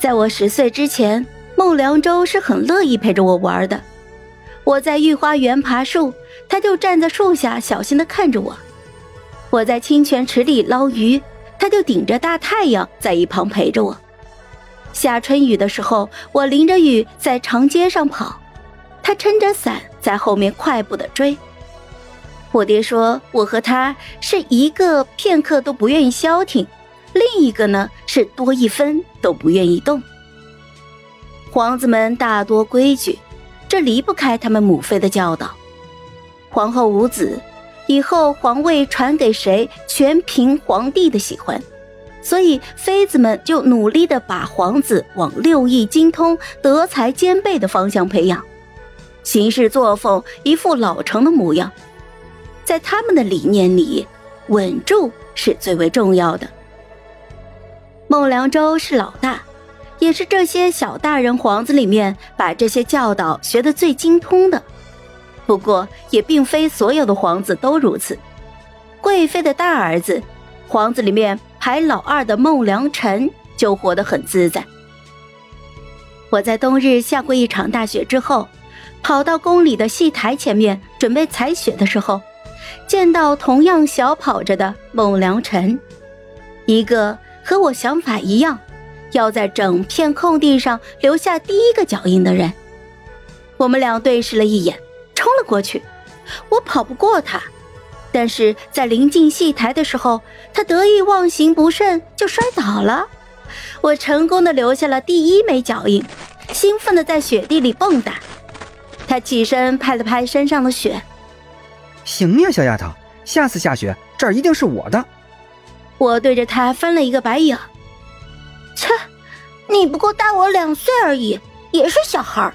在我十岁之前，孟良舟是很乐意陪着我玩的。我在御花园爬树，他就站在树下小心的看着我；我在清泉池里捞鱼，他就顶着大太阳在一旁陪着我。下春雨的时候，我淋着雨在长街上跑，他撑着伞在后面快步的追。我爹说，我和他是一个片刻都不愿意消停，另一个呢是多一分都不愿意动。皇子们大多规矩。这离不开他们母妃的教导。皇后无子，以后皇位传给谁，全凭皇帝的喜欢，所以妃子们就努力的把皇子往六艺精通、德才兼备的方向培养，行事作风一副老成的模样。在他们的理念里，稳住是最为重要的。孟良舟是老大。也是这些小大人皇子里面把这些教导学得最精通的，不过也并非所有的皇子都如此。贵妃的大儿子，皇子里面排老二的孟良辰就活得很自在。我在冬日下过一场大雪之后，跑到宫里的戏台前面准备采雪的时候，见到同样小跑着的孟良辰，一个和我想法一样。要在整片空地上留下第一个脚印的人，我们俩对视了一眼，冲了过去。我跑不过他，但是在临近戏台的时候，他得意忘形不慎就摔倒了。我成功的留下了第一枚脚印，兴奋的在雪地里蹦跶。他起身拍了拍身上的雪，行呀，小丫头，下次下雪这儿一定是我的。我对着他翻了一个白眼。切，你不过大我两岁而已，也是小孩儿，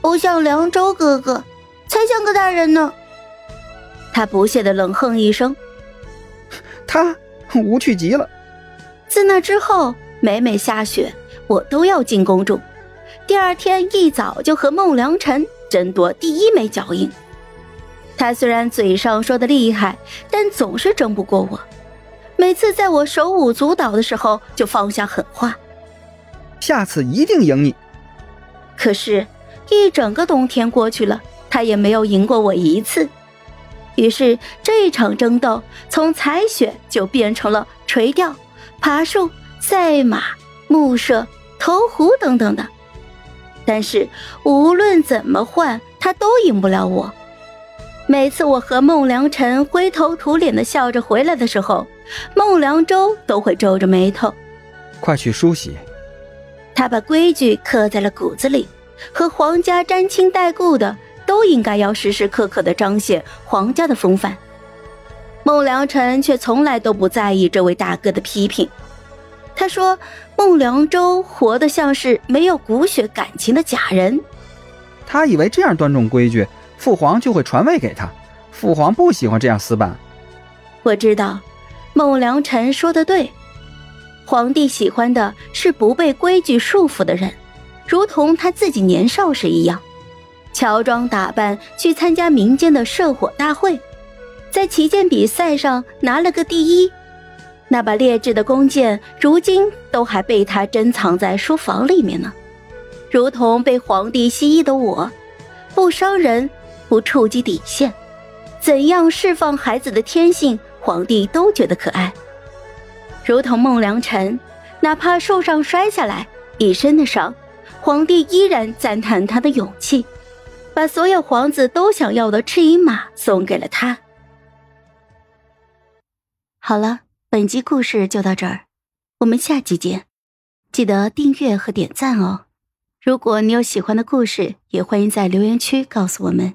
不像凉州哥哥，才像个大人呢。他不屑的冷哼一声，他无趣极了。自那之后，每每下雪，我都要进宫中。第二天一早就和孟良辰争夺第一枚脚印。他虽然嘴上说的厉害，但总是争不过我。每次在我手舞足蹈的时候，就放下狠话：“下次一定赢你。”可是，一整个冬天过去了，他也没有赢过我一次。于是，这一场争斗从采雪就变成了垂钓、爬树、赛马、木射、投壶等等的。但是，无论怎么换，他都赢不了我。每次我和孟良辰灰头土脸的笑着回来的时候，孟良舟都会皱着眉头。快去梳洗。他把规矩刻在了骨子里，和皇家沾亲带故的都应该要时时刻刻的彰显皇家的风范。孟良辰却从来都不在意这位大哥的批评。他说：“孟良舟活得像是没有骨血感情的假人。”他以为这样端重规矩。父皇就会传位给他，父皇不喜欢这样死板。我知道，孟良辰说的对，皇帝喜欢的是不被规矩束缚的人，如同他自己年少时一样，乔装打扮去参加民间的射火大会，在旗舰比赛上拿了个第一，那把劣质的弓箭如今都还被他珍藏在书房里面呢，如同被皇帝蜥蜴的我，不伤人。不触及底线，怎样释放孩子的天性，皇帝都觉得可爱。如同孟良辰，哪怕树上摔下来一身的伤，皇帝依然赞叹他的勇气，把所有皇子都想要的赤银马送给了他。好了，本集故事就到这儿，我们下集见，记得订阅和点赞哦。如果你有喜欢的故事，也欢迎在留言区告诉我们。